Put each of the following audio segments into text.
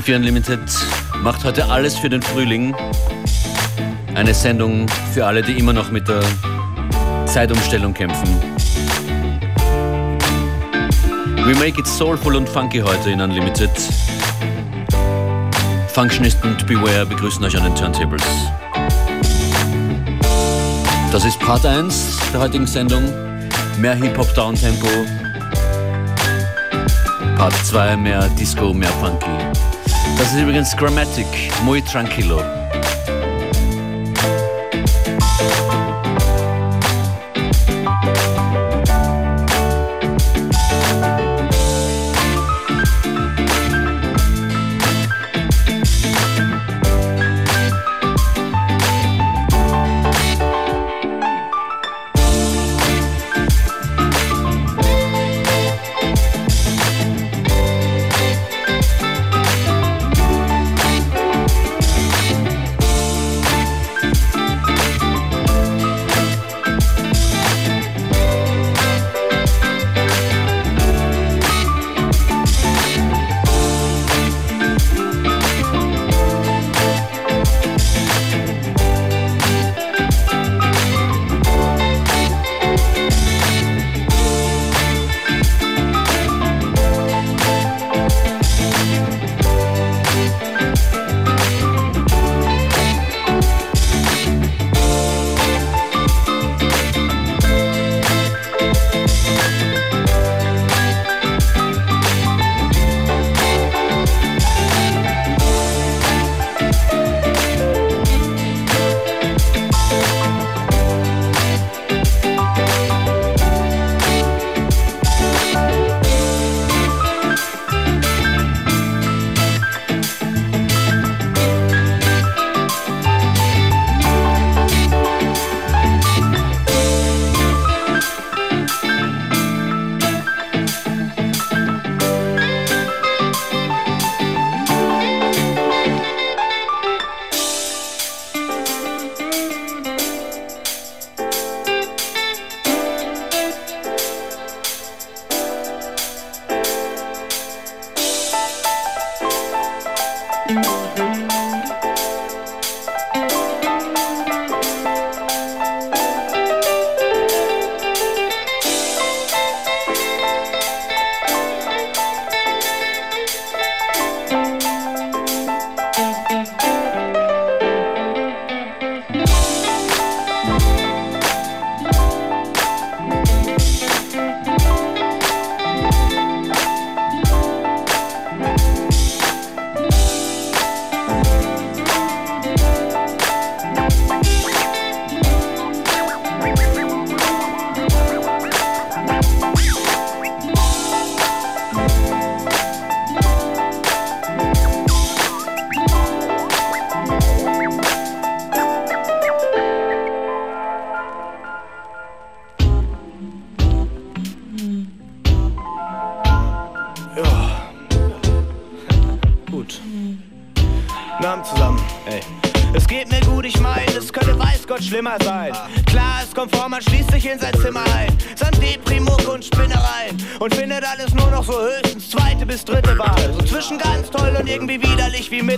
FM4 Unlimited macht heute alles für den Frühling. Eine Sendung für alle, die immer noch mit der Zeitumstellung kämpfen. We make it soulful und funky heute in Unlimited. Functionist und Beware begrüßen euch an den Turntables. Das ist Part 1 der heutigen Sendung. Mehr Hip-Hop Downtempo. Part 2 mehr Disco, mehr Funky. Das ist übrigens Grammatic, muy tranquilo.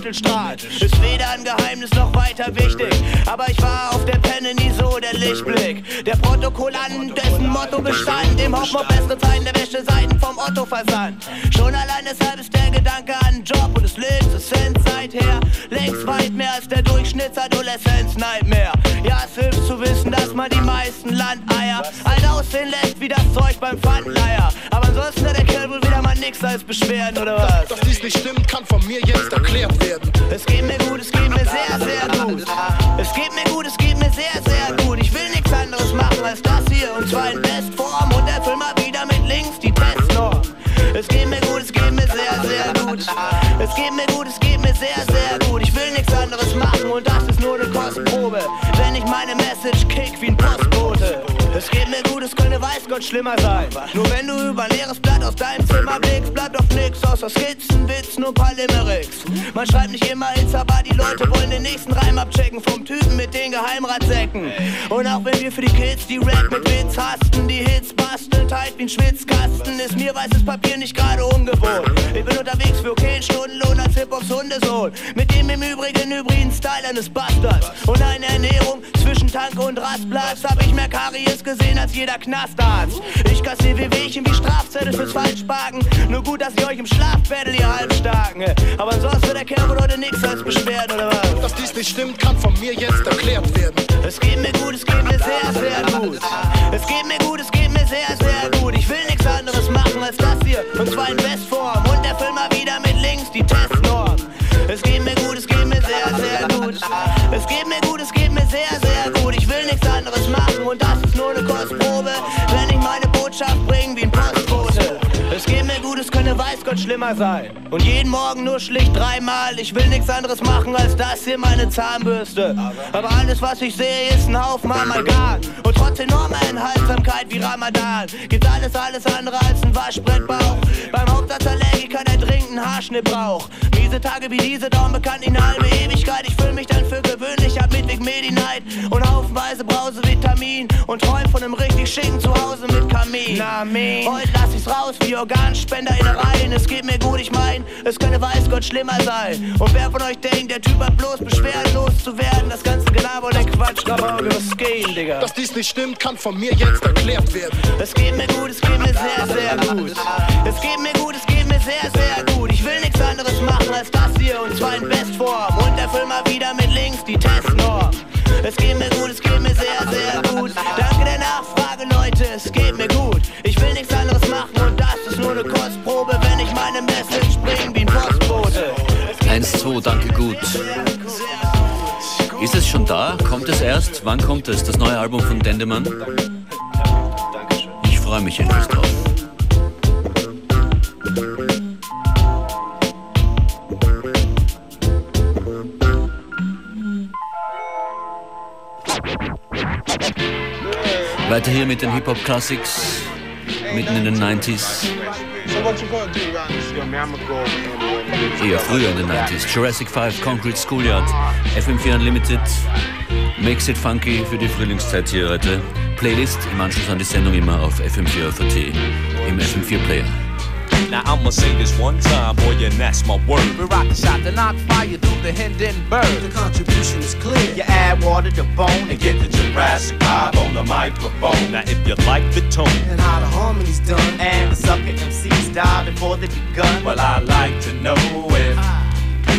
Wie Mittelstrahl. Ist weder ein Geheimnis noch weiter wichtig. Aber ich war auf der Penne nie so der Lichtblick. Der Protokollant, dessen Motto bestand. Im Hoffnung bessere Zeiten der Wäscheseiten vom Otto versandt. Schon allein deshalb ist der Gedanke an Job und es lebt es Cent seither. Längst weit mehr als der Durchschnittsadoleszenz-Nightmare. Ja, es hilft zu wissen, dass man die meisten Landeier alt aussehen lässt wie das Zeug beim Pfandleier. Wohl wieder mal nix als Beschwerden, oder was? Dass dies nicht stimmt, kann von mir jetzt erklärt werden. Es geht mir gut, es geht mir sehr, sehr gut. Es geht mir gut, es geht mir sehr, sehr gut. Ich will nichts anderes machen als das hier und zwar in Bestform und erfüll mal wieder mit links die Testnorm. Es geht mir gut, es geht mir sehr, sehr gut. Es geht mir gut, es geht mir sehr, sehr gut. Ich will nichts anderes machen und das ist nur eine Kostprobe. Gott schlimmer sein. Nur wenn du über leeres Blatt aus deinem Zimmer blickst, bleibt doch nix außer Skizzen, Witzen und paar Limericks. Man schreibt nicht immer Hits, aber die Leute wollen den nächsten Reim abchecken vom Typen mit den Geheimratsäcken. Und auch wenn wir für die Kids die Rap mit Witz hasten, die Hits basteln, tight wie ein Schwitzkasten, ist mir weißes Papier nicht gerade ungewohnt. Ich bin unterwegs für okay Stundenlohn als Hip-Hops Hundesohn. Mit dem im Übrigen hybriden Style eines Bastards. Und eine Ernährung zwischen Tank und Rastplatz. Hab ich mehr Karies gesehen als jeder Knastarzt. Ich kassiere wie Wehchen wie Strafzettel fürs Falschparken. Nur gut, dass ich euch im Schlaf battle, ihr Halbstarken. Aber sonst wird der Kerl wohl heute nix als Beschwerden, oder was? Dass dies nicht stimmt, kann von mir jetzt erklärt werden. Es geht mir gut, es geht mir sehr, sehr gut. Es geht mir gut, es geht mir sehr, sehr gut. Ich will nichts anderes machen als das hier. Und zwar in Bestform. Und erfüll mal wieder mit links die Testnorm. Es geht mir gut, es geht mir sehr, sehr gut. Es geht mir gut, es geht mir sehr, sehr gut. Ich will nichts anderes machen und das ist nur eine Kostprobe. Wenn ich meine Botschaft bringe wie ein Postbote. Es geht mir gut, es könnte weiß Gott schlimmer sein. Und jeden Morgen nur schlicht dreimal. Ich will nichts anderes machen als das hier, meine Zahnbürste. Aber alles, was ich sehe, ist ein Haufen Amalgam. Und trotz enormer Enthaltsamkeit wie Ramadan gibt alles, alles andere als ein Waschbrettbauch. Beim Hauptsatz Allergiker, der dringend einen Haarschnitt braucht. Miese Tage wie diese dauern bekannt in halbe Ewigkeit. Ich fühle mich dann für gewöhnlich ab mit Weg Medi-Night und haufenweise Brause Vitamin und träum von einem richtig schicken Zuhause mit Kamin. Na, Heute lass ich's raus wie Organspender in Reihen. Es geht mir gut, ich mein, es könnte weiß Gott schlimmer sein. Und wer von euch denkt, der Typ hat bloß beschwerdenlos zu werden, das ganze Gelaber und der Quatsch, aber was gehen, Digga. Dass dies nicht stimmt, kann von mir jetzt erklärt werden. Es geht mir gut, es geht mir sehr, sehr gut. Es geht mir gut, es geht mir sehr, sehr gut. Ich will nichts anderes machen als das hier und zwar in Bestform. Und erfüll mal wieder mit links die Testnorm. Es geht mir gut, es geht mir sehr, sehr gut. Danke der Nachfrage, Leute, es geht mir gut. Ich will nichts anderes machen und das ist nur eine Kostprobe, wenn ich meine Message bring wie ein Postbote. 1, 2, danke gut. Ist es schon da? Kommt es erst? Wann kommt es? Das neue Album von Dendemann? Ich freue mich jedenfalls drauf. Weiter hier mit den Hip-Hop-Classics, mitten in den 90s. Eher früher in den 90s. Jurassic 5, Concrete Schoolyard, FM4 Unlimited, Makes It Funky für die Frühlingszeit hier heute. Playlist im Anschluss an die Sendung immer auf FM4 FAT im FM4 Player. Now I'ma say this one time, boy, and that's my word. We rock the shot to knock fire through the Hindenburg. The contribution is clear. You add water to bone and get the Jurassic vibe on the microphone. Now if you like the tone and how the harmony's done, and the sucker MCs die before they begun. Well, I like to know if you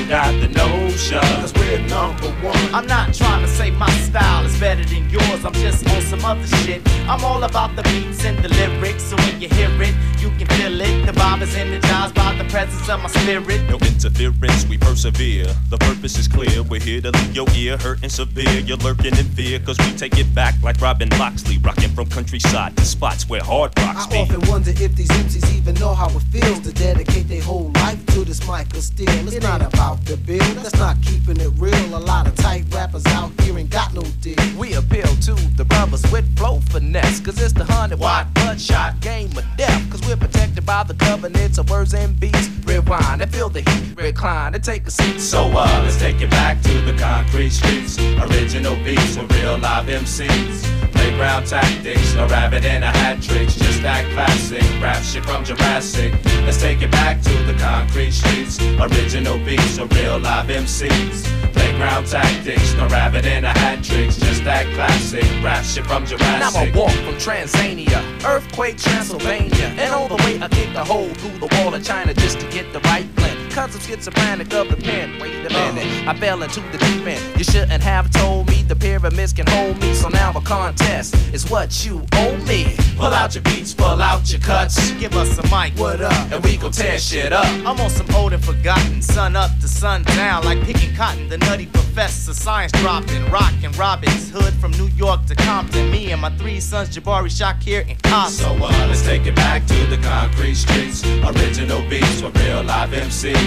got the notion. Cause we're number one. I'm not trying to say my style is better than yours. I'm just on some other shit. I'm all about the beats and the lyrics. So when you hear it, you can feel it. The vibe is energized by the presence of my spirit. No interference, we persevere. The purpose is clear. We're here to leave your ear hurting severe. You're lurking in fear, cause we take it back like Robin Loxley. Rocking from countryside to spots where hard rocks I be. often wonder if these MCs even know how it feels to dedicate their whole life to this mic of steel. It's not about the bill, that's not keeping it real. A lot of tight rappers out here ain't got no deal. We appeal to the brothers with flow finesse, cause it's the hundred watt bloodshot game of death. Cause we're protected by the covenants of words and beats. Rewind and feel the heat, recline and take a seat. So uh, let's take it back to the concrete streets. Original beats with real live MCs. Playground tactics, no rabbit and a hat tricks. Just that classic rap shit from Jurassic. Let's take it back to the concrete streets. Original beats with real live MCs. Playground tactics, no rabbit and a hat tricks. Just that classic rap shit from And I'ma walk from Tanzania, earthquake Transylvania, and all the way I kicked a hole through the wall of China just to get the right blend. Cause I'm schizophrenic of the pen. Wait a minute, I fell into the deep end. You shouldn't have told me the pyramids can hold me. So now a contest is what you owe me. Pull out your beats, pull out your cuts. Give us a mic. What up? And we gon' tear shit up. I'm on some old and forgotten, sun up to sun down, like picking cotton. The nutty professor, science dropping, rockin' Robin's Hood from New York to Compton. Me and my three sons, Jabari, Shakir, and Compton. So uh, let's take it back to the concrete streets. Original beats with real live MCs.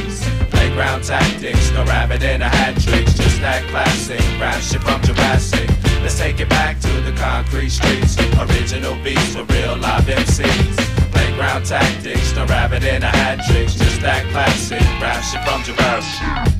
Playground tactics, no rabbit in a hat tricks, just that classic rap shit from Jurassic. Let's take it back to the concrete streets. Original beats with real live MCs. Playground tactics, no rabbit in a hat tricks, just that classic rap shit from Jurassic.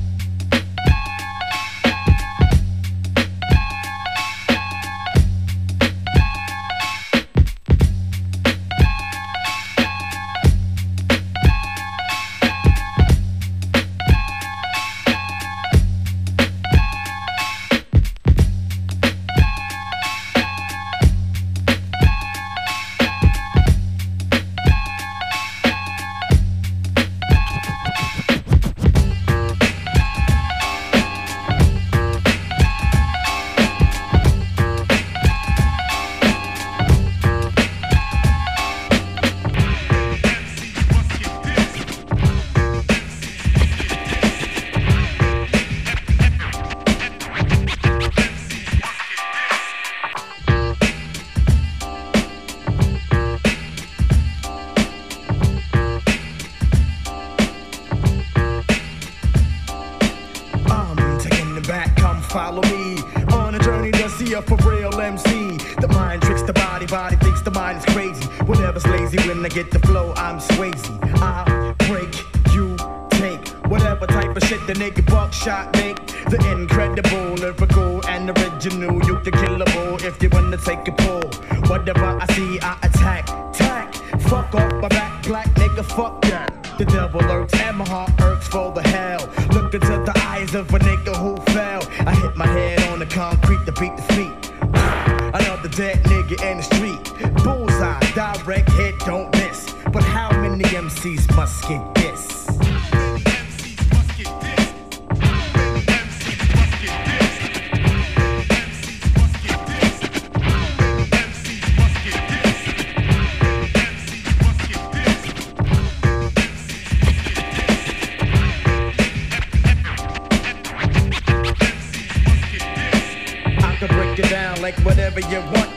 nigga in the street. Bullseye, direct hit, don't miss. But how many MCs must get this?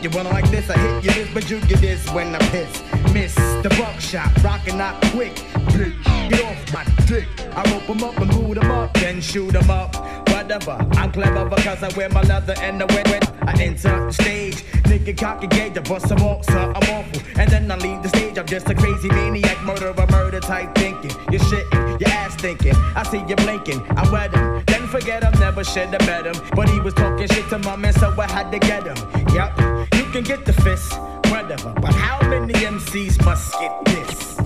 You wanna like this? I hit you this, but you get this when I piss. Miss the buckshot, rockin' out quick. Bitch, get off my dick. I rope 'em up and boot 'em up, then shoot 'em up. Whatever, I'm clever because I wear my leather and I wear wet. I enter the stage, nigga cocky gauge, the bust some off, son, I'm awful. And then I leave the stage, I'm just a crazy maniac, murderer, murder type thinking. You're shitting, your ass thinking. I see you blinking, I wet him. Then forget him, never should have met him. But he was talking shit to my man, so I had to get him. Yep can get the fist, whatever. But how many MCs must get this?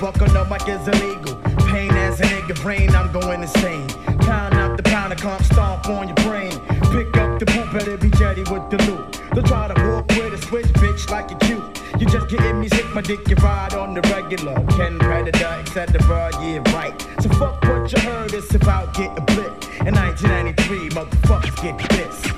bucking up mic is illegal. Pain as a nigga brain, I'm going insane. Count out the pound of clump, stomp on your brain. Pick up the poop, better be jetty with the loot. Don't try to walk with a switch, bitch, like you cute. You just getting me sick, my dick, you ride on the regular. Ken Predator, etc. Yeah, right. So fuck what you heard, it's about getting blipped. In 1993, motherfuckers get pissed.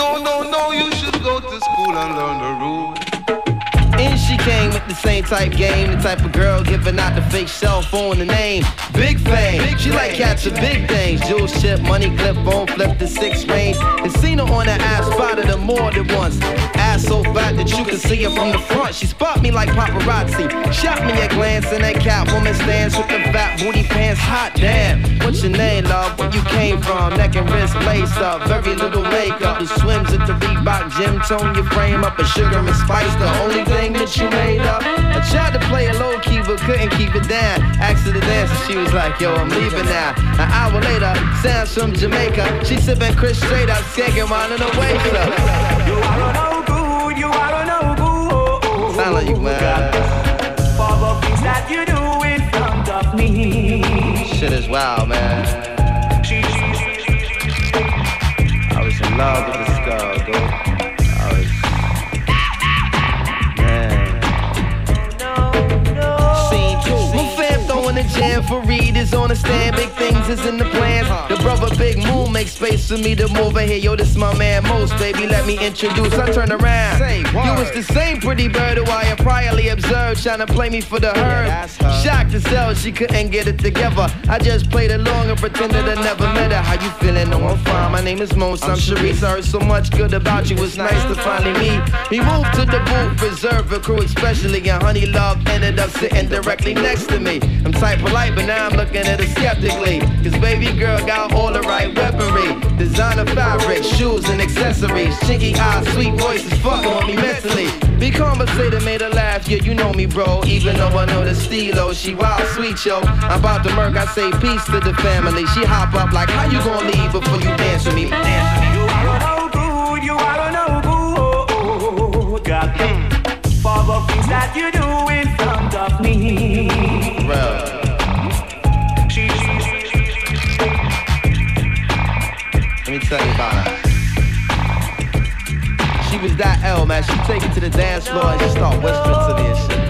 No, no, no, you should go to school and learn the rules. In she came with the same type game. The type of girl giving out the fake cell phone the name. Big fame. Big she like catching big things. Jewel ship, money clip, bone flip the six range. And seen her on the ass, spotted her more than once. Ass so fat that you can see her from the front. She spot me like paparazzi. Shot me a glance in that cat stance with the fat booty pants. Hot damn. What's your name, love? Where you came from? Neck and wrist lace up. Very little makeup. Who swims at the Reebok gym? Tone your frame up a sugar and spice. The only thing that you made up up. I tried to play it low key, but couldn't keep it down. Asked her to dance, and she was like, Yo, I'm leaving now. An hour later, sounds from Jamaica. She sipping Chris straight up, skanking while in the waist. You are no good, you are no good. Sound like you, man. For the things that you do in front of me. Shit is wild, man. I was in love with this girl, dude. On the stand. Big things is in the plans. The brother Big Moon makes space for me to move in here. Yo, this my man Mos, baby. Let me introduce. I turn around. You was the same pretty bird who I had priorly observed, trying to play me for the herd. Shocked to sell, she couldn't get it together. I just played along and pretended I never met her. How you feeling? No, I'm fine. My name is Mos. I'm Sharice. I heard so much good about you. It's nice to finally meet. We moved to the booth, reserve a crew, especially. And Honey Love ended up sitting directly next to me. I'm type polite, but now I'm looking at her skeptically. Cause baby girl got all the right weaponry. Designer fabric, shoes and accessories. Chinky eyes, sweet voices, fucking with me mentally. Be conversated, made her laugh, yeah, you know me, bro. Even though I know the stilo, she wild sweet, yo. I'm about to murk, I say peace to the family. She hop up like, how you gonna leave before you dance with me? Dance with me. You are no good, you are no good. God, for the things that you do in front of me. Bro. Let me tell you about her. She was that L, man. She take it to the dance floor and she start whispering to me and shit.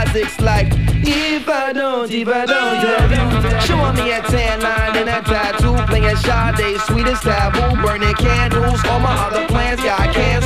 Isaacs like, if I don't, if I don't. Showing me a tan line and a tattoo, playing Sade, sweetest taboo, burning candles. All my other plans got canceled.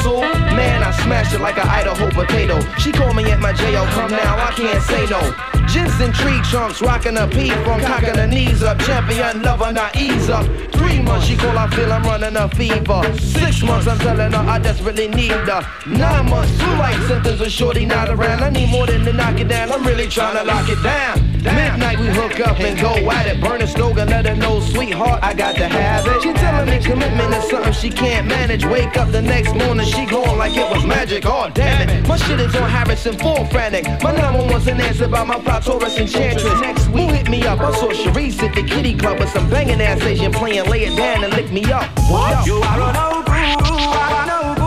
Smashed it like an Idaho potato. She called me at my jail, come now, I can't say no. Jensen tree trunks, rocking a pee from cocking her knees up. Champion lover, not ease up. Three months, she call, I feel I'm running a fever. Six months, I'm telling her I desperately need her. Nine months, two light symptoms of shorty not around. I need more than to knock it down. I'm really trying to lock it down. Midnight, we hook up and go at it. Burn a slogan, let her know, sweetheart, I got to have it. She telling me commitment is something she can't manage. Wake up the next morning, she going like it was magic. Oh, damn it. My shit is on Harrison, full frantic. My number one's an answer by my plot, Taurus Enchantress. Next week, hit me up. I saw Sharice at the kitty club with some banging ass Asian playing, lay it down and lick me up. What? You are no boo, are no boo.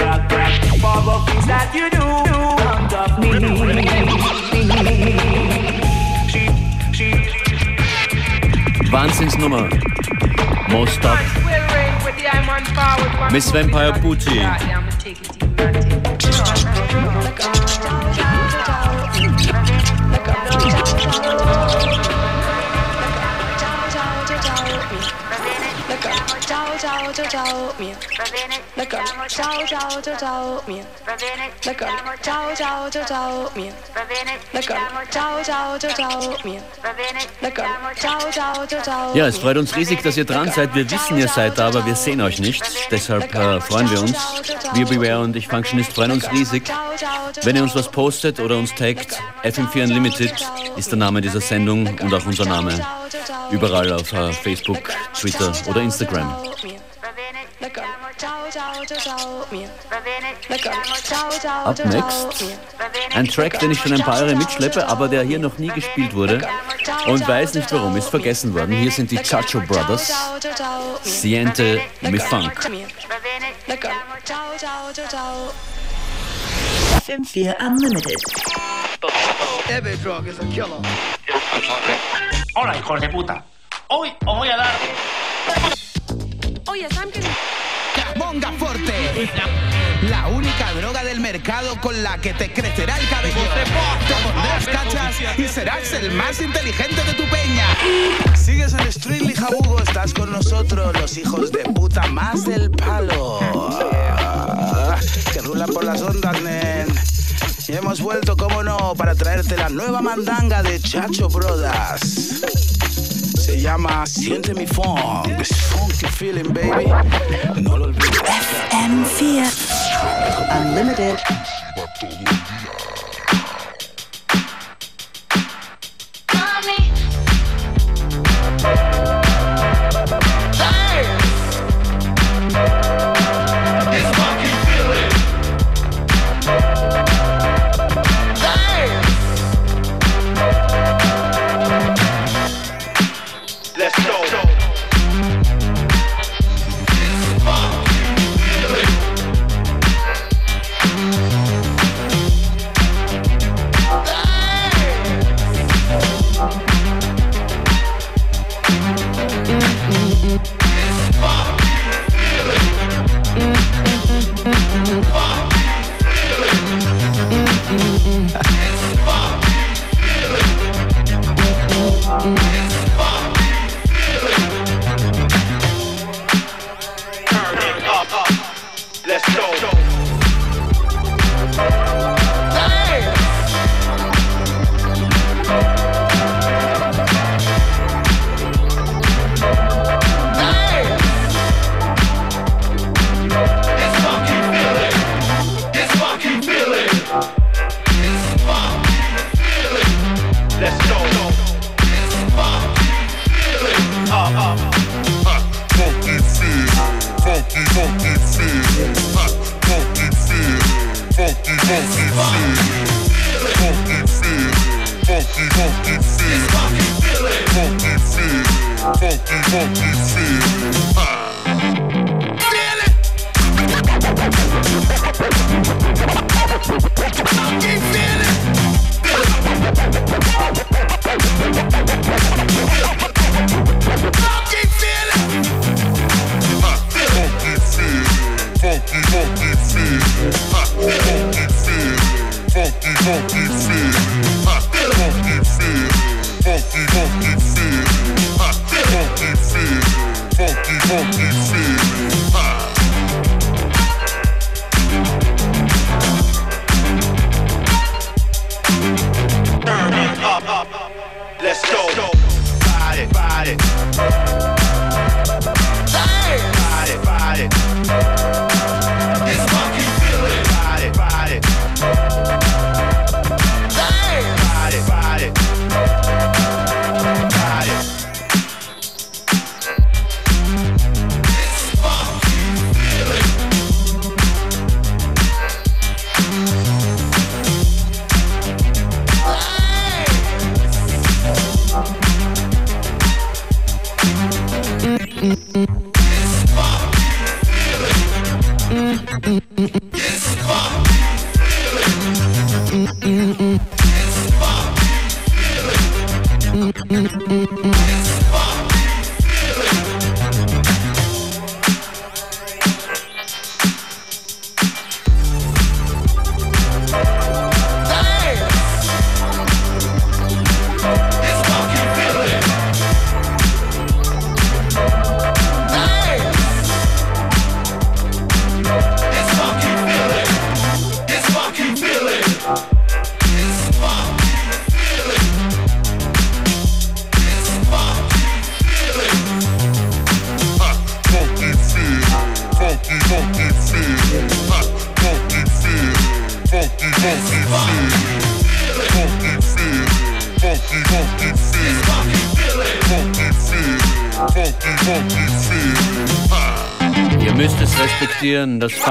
Got that for the things that you do, front of me. Wahnsinnsnummer. Most Up. Miss Vampire Booty. ciao, ciao, ciao, mia. Va bene. Ciao, ciao, ciao, ciao, mia. Va bene. Ciao, ciao, ciao, ciao, mia. Va bene. Ciao, ciao, ciao, ciao, mia. Va bene. D'accordo. Ciao, ciao, ciao, ciao. Ja, es freut uns riesig, dass ihr dran seid. Wir wissen, ihr seid da, aber wir sehen euch nicht. Deshalb äh, freuen wir uns. Wir Beware und ich Functionist freuen uns riesig. Wenn ihr uns was postet oder uns taggt, FM4 Unlimited ist der Name dieser Sendung und auch unser Name. Überall auf uh, Facebook, Twitter oder Instagram. Up next ein Track, den ich schon ein paar Jahre mitschleppe, aber der hier noch nie gespielt wurde und weiß nicht warum, ist vergessen worden. Hier sind die Chacho Brothers, Siente Mi Funk. FM4 Unlimited. Every drug is a killer. Hola, hijos de puta. Hoy os voy a dar. Oye, Sam, que. Monga Forte. La única droga del mercado con la que te crecerá el cabello. Te pondrás cachas y serás el más inteligente de tu peña. Sigues en Strictly Jabugo, estás con nosotros, los hijos de puta más del palo. Que rulan por las ondas, nen. Y hemos vuelto, como no, para traerte la nueva mandanga de Chacho Brothers. Se llama Siente mi funk. Funky feeling, baby. No lo olvides. FM4 Unlimited.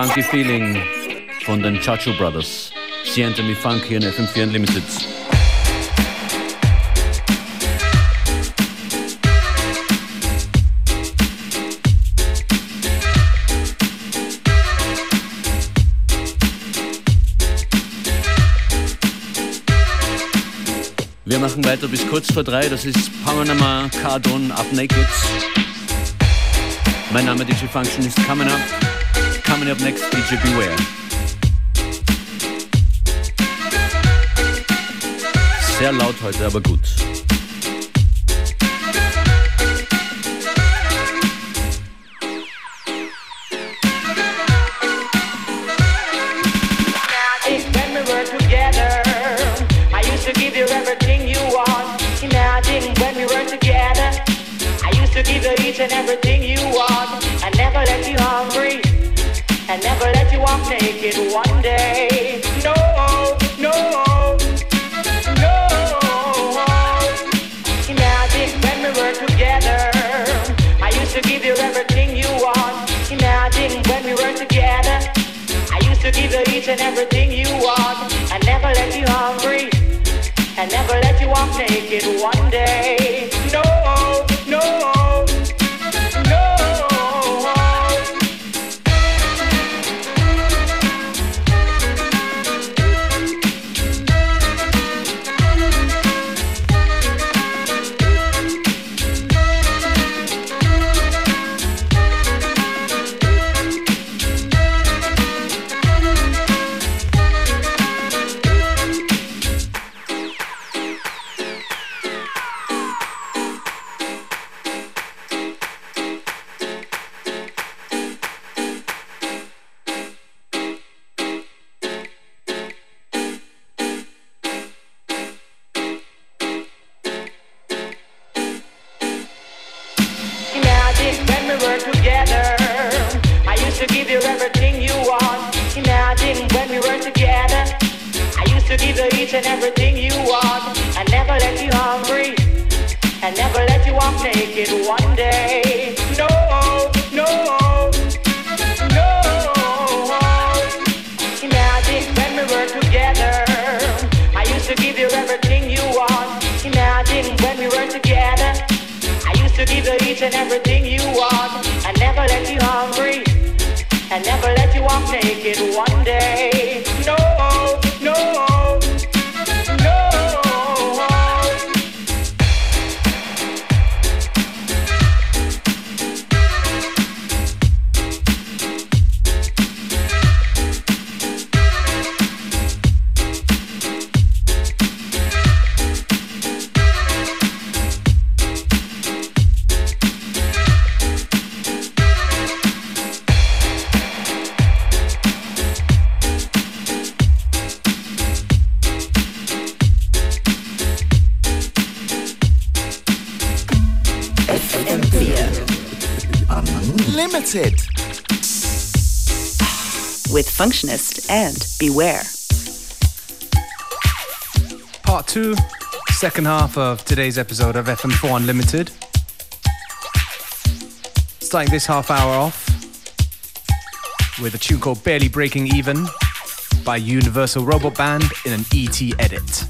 Funky Feeling von den Chacho Brothers. Sie enter me funky in FM4 Unlimited. Wir machen weiter bis kurz vor drei. Das ist Panama Cardon Up Naked. Mein Name DJ Function ist Coming Up. Coming up next, DJ Beware. Sehr laut heute, aber gut. Together. I used to give you everything you want. Imagine when we were together. I used to give you each and everything you want and never let you hungry and never let you walk naked one day. No, no, no. Imagine when we were together. I used to give you everything you want. Imagine when we were together. I used to give you each and everything you want and never let you hungry and never let you walk naked one to each and everything you want. I never let you hungry. I never let you walk naked one day. No, no, no. Imagine when we were together. I used to give you everything you want. Imagine when we were together. I used to give you each and everything you want. I never let you hungry. I never let you walk naked one day. No, With Functionist and Beware. Part two, second half of today's episode of FM4 Unlimited. Starting this half hour off with a tune called Barely Breaking Even by Universal Robot Band in an ET edit.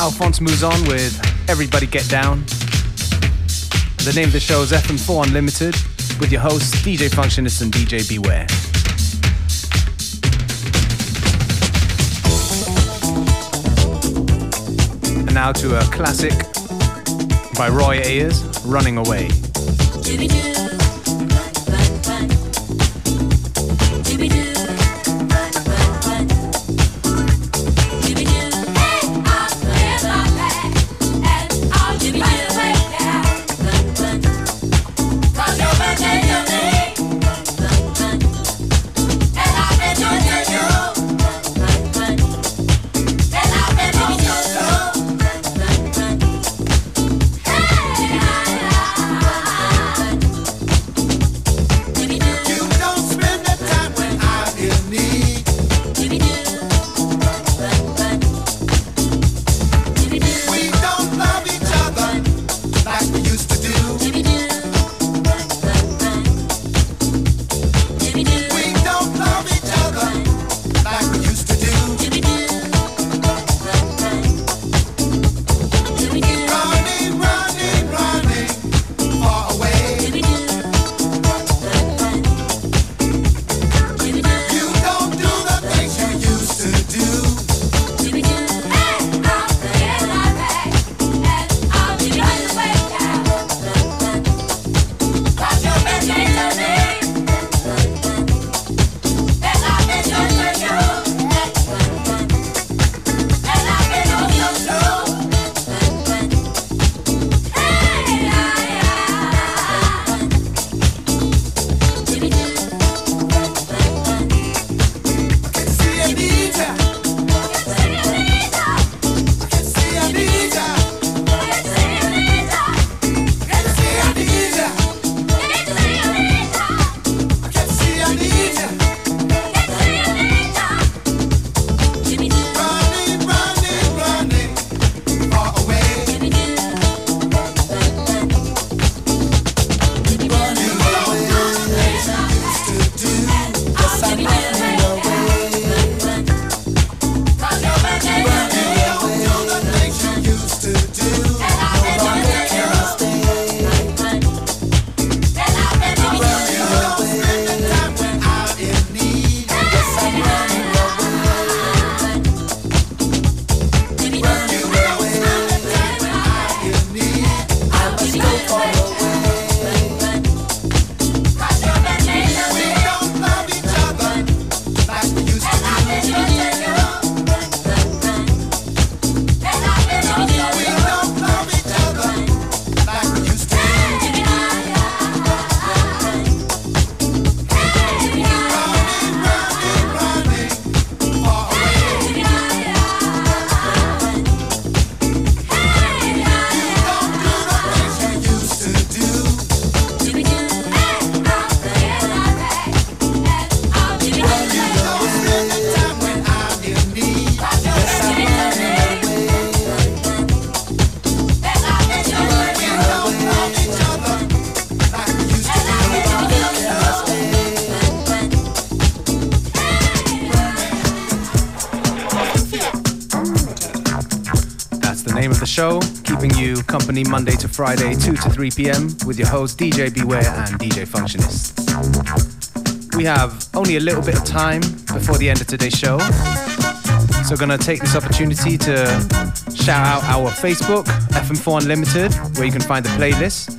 Alphonse Mouzon with Everybody Get Down. The name of the show is FM4 Unlimited with your hosts DJ Functionist and DJ Beware. And now to a classic by Roy Ayers, Running Away. Company Monday to Friday, 2 to 3 p.m. with your hosts DJ Beware and DJ Functionist. We have only a little bit of time before the end of today's show. So gonna take this opportunity to shout out our Facebook, FM4 Unlimited, where you can find the playlist,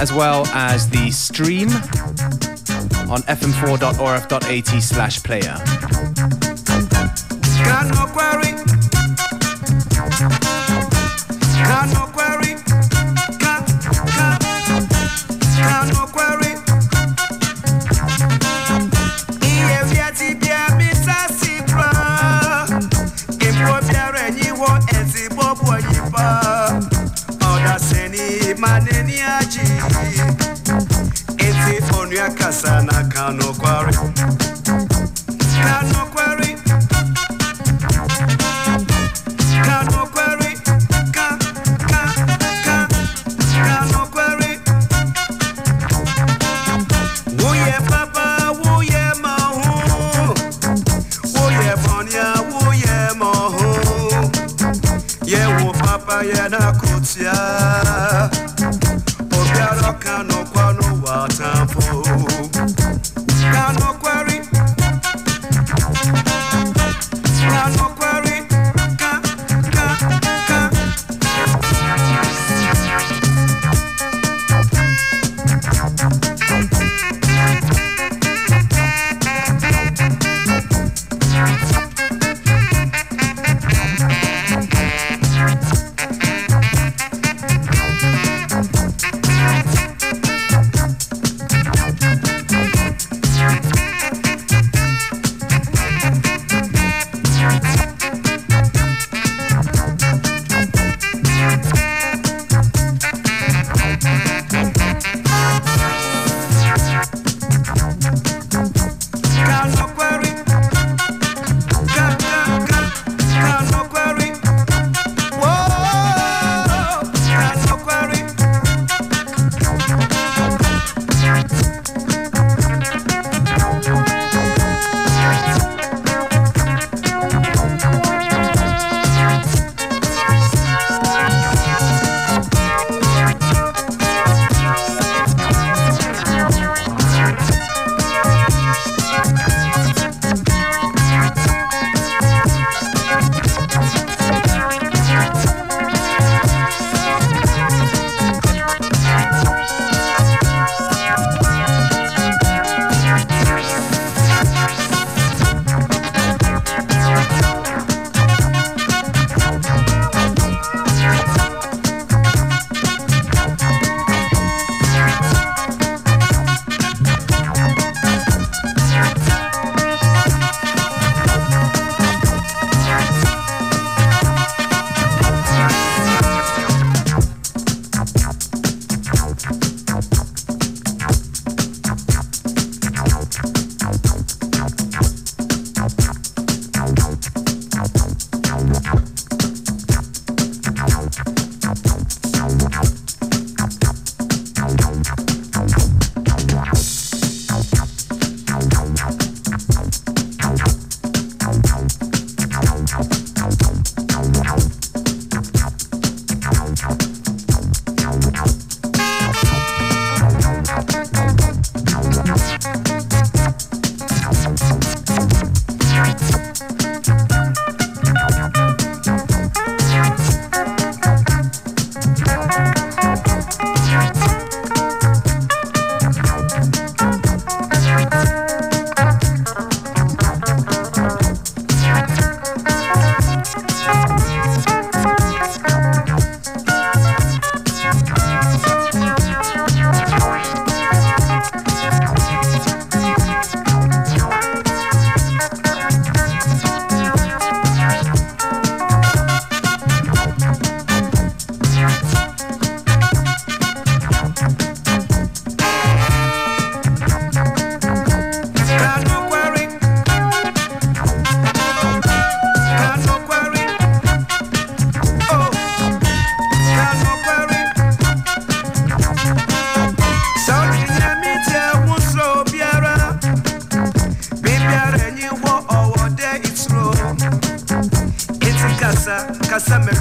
as well as the stream on fm4.orf.at slash player.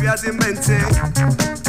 Kasa meriadi mente